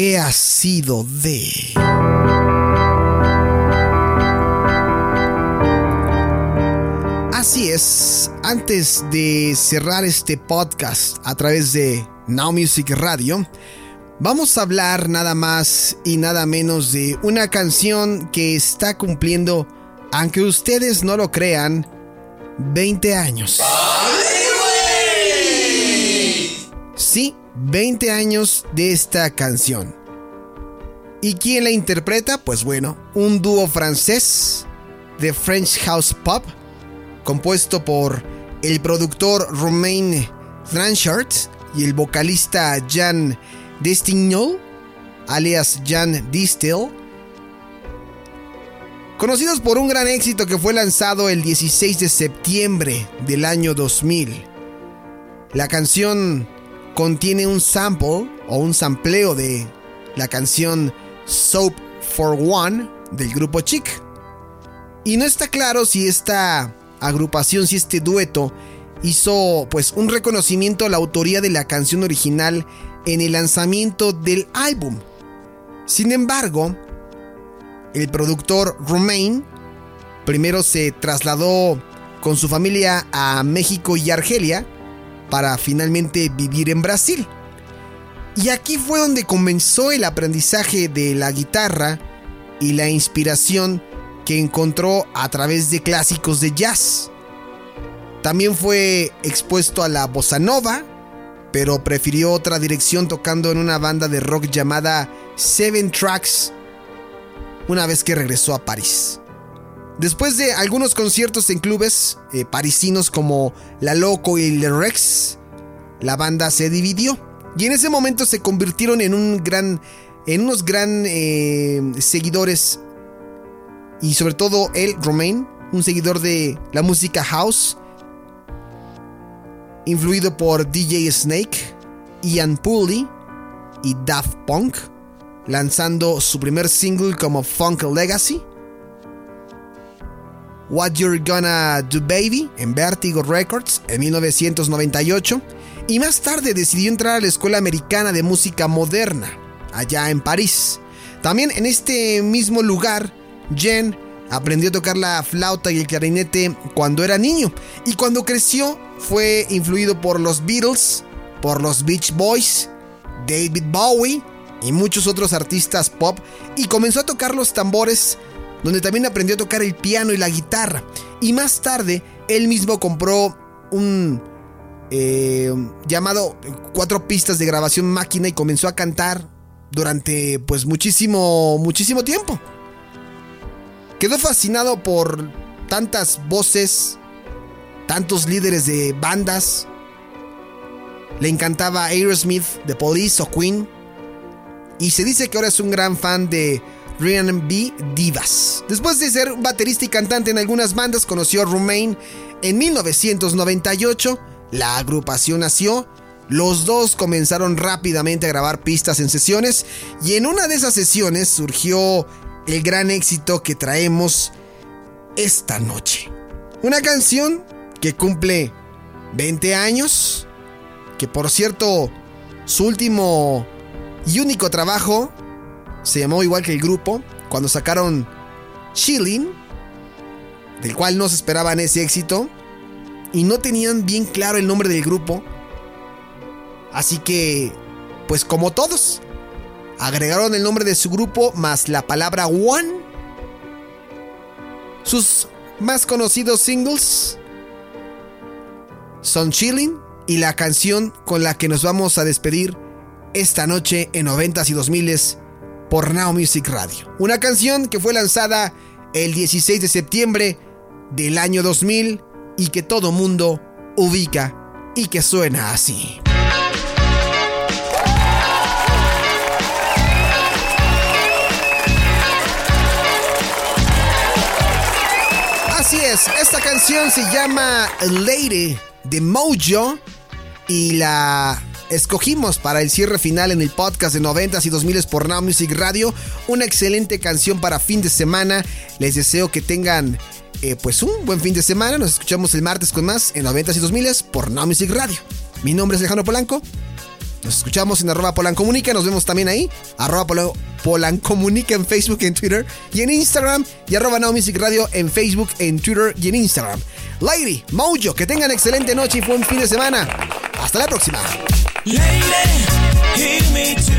¿Qué ha sido de? Así es, antes de cerrar este podcast a través de Now Music Radio, vamos a hablar nada más y nada menos de una canción que está cumpliendo, aunque ustedes no lo crean, 20 años. Sí, 20 años de esta canción. ¿Y quién la interpreta? Pues bueno, un dúo francés de French House Pop, compuesto por el productor Romain Tranchard y el vocalista Jan Destignol, alias Jan Distel, conocidos por un gran éxito que fue lanzado el 16 de septiembre del año 2000. La canción contiene un sample o un sampleo de la canción Soap for One del grupo Chic. Y no está claro si esta agrupación, si este dueto hizo pues un reconocimiento a la autoría de la canción original en el lanzamiento del álbum. Sin embargo, el productor Romain primero se trasladó con su familia a México y Argelia para finalmente vivir en Brasil. Y aquí fue donde comenzó el aprendizaje de la guitarra y la inspiración que encontró a través de clásicos de jazz. También fue expuesto a la bossa nova, pero prefirió otra dirección tocando en una banda de rock llamada Seven Tracks una vez que regresó a París. Después de algunos conciertos en clubes eh, parisinos como La Loco y Le Rex, la banda se dividió. Y en ese momento se convirtieron en unos gran eh, seguidores. Y sobre todo él, Romain, un seguidor de la música house, influido por DJ Snake, Ian Pooley y Daft Punk, lanzando su primer single como Funk Legacy What You're Gonna Do Baby en Vertigo Records en 1998 y más tarde decidió entrar a la Escuela Americana de Música Moderna, allá en París. También en este mismo lugar, Jen aprendió a tocar la flauta y el clarinete cuando era niño y cuando creció fue influido por los Beatles, por los Beach Boys, David Bowie y muchos otros artistas pop y comenzó a tocar los tambores donde también aprendió a tocar el piano y la guitarra. Y más tarde, él mismo compró un eh, llamado cuatro pistas de grabación máquina y comenzó a cantar durante pues muchísimo, muchísimo tiempo. Quedó fascinado por tantas voces, tantos líderes de bandas. Le encantaba Aerosmith, The Police o Queen. Y se dice que ahora es un gran fan de R&B Divas. Después de ser baterista y cantante en algunas bandas, conoció a Romain en 1998. La agrupación nació. Los dos comenzaron rápidamente a grabar pistas en sesiones y en una de esas sesiones surgió el gran éxito que traemos esta noche. Una canción que cumple 20 años, que por cierto su último y único trabajo se llamó igual que el grupo, cuando sacaron Chilling, del cual no se esperaban ese éxito, y no tenían bien claro el nombre del grupo. Así que, pues como todos, agregaron el nombre de su grupo más la palabra One. Sus más conocidos singles son Chilling y la canción con la que nos vamos a despedir esta noche en 90s y 2000s por Now Music Radio. Una canción que fue lanzada el 16 de septiembre del año 2000 y que todo mundo ubica y que suena así. Así es, esta canción se llama Lady de Mojo y la escogimos para el cierre final en el podcast de 90s y 2000s por Now Music Radio. Una excelente canción para fin de semana. Les deseo que tengan eh, pues un buen fin de semana. Nos escuchamos el martes con más en 90s y 2000s por Now Music Radio. Mi nombre es Alejandro Polanco. Nos escuchamos en arroba Polancomunica, nos vemos también ahí, arroba Polancomunica en Facebook, en Twitter y en Instagram, y arroba Now Music Radio en Facebook, en Twitter y en Instagram. Lady, Mojo, que tengan excelente noche y buen fin de semana. Hasta la próxima. Lady, hear me too.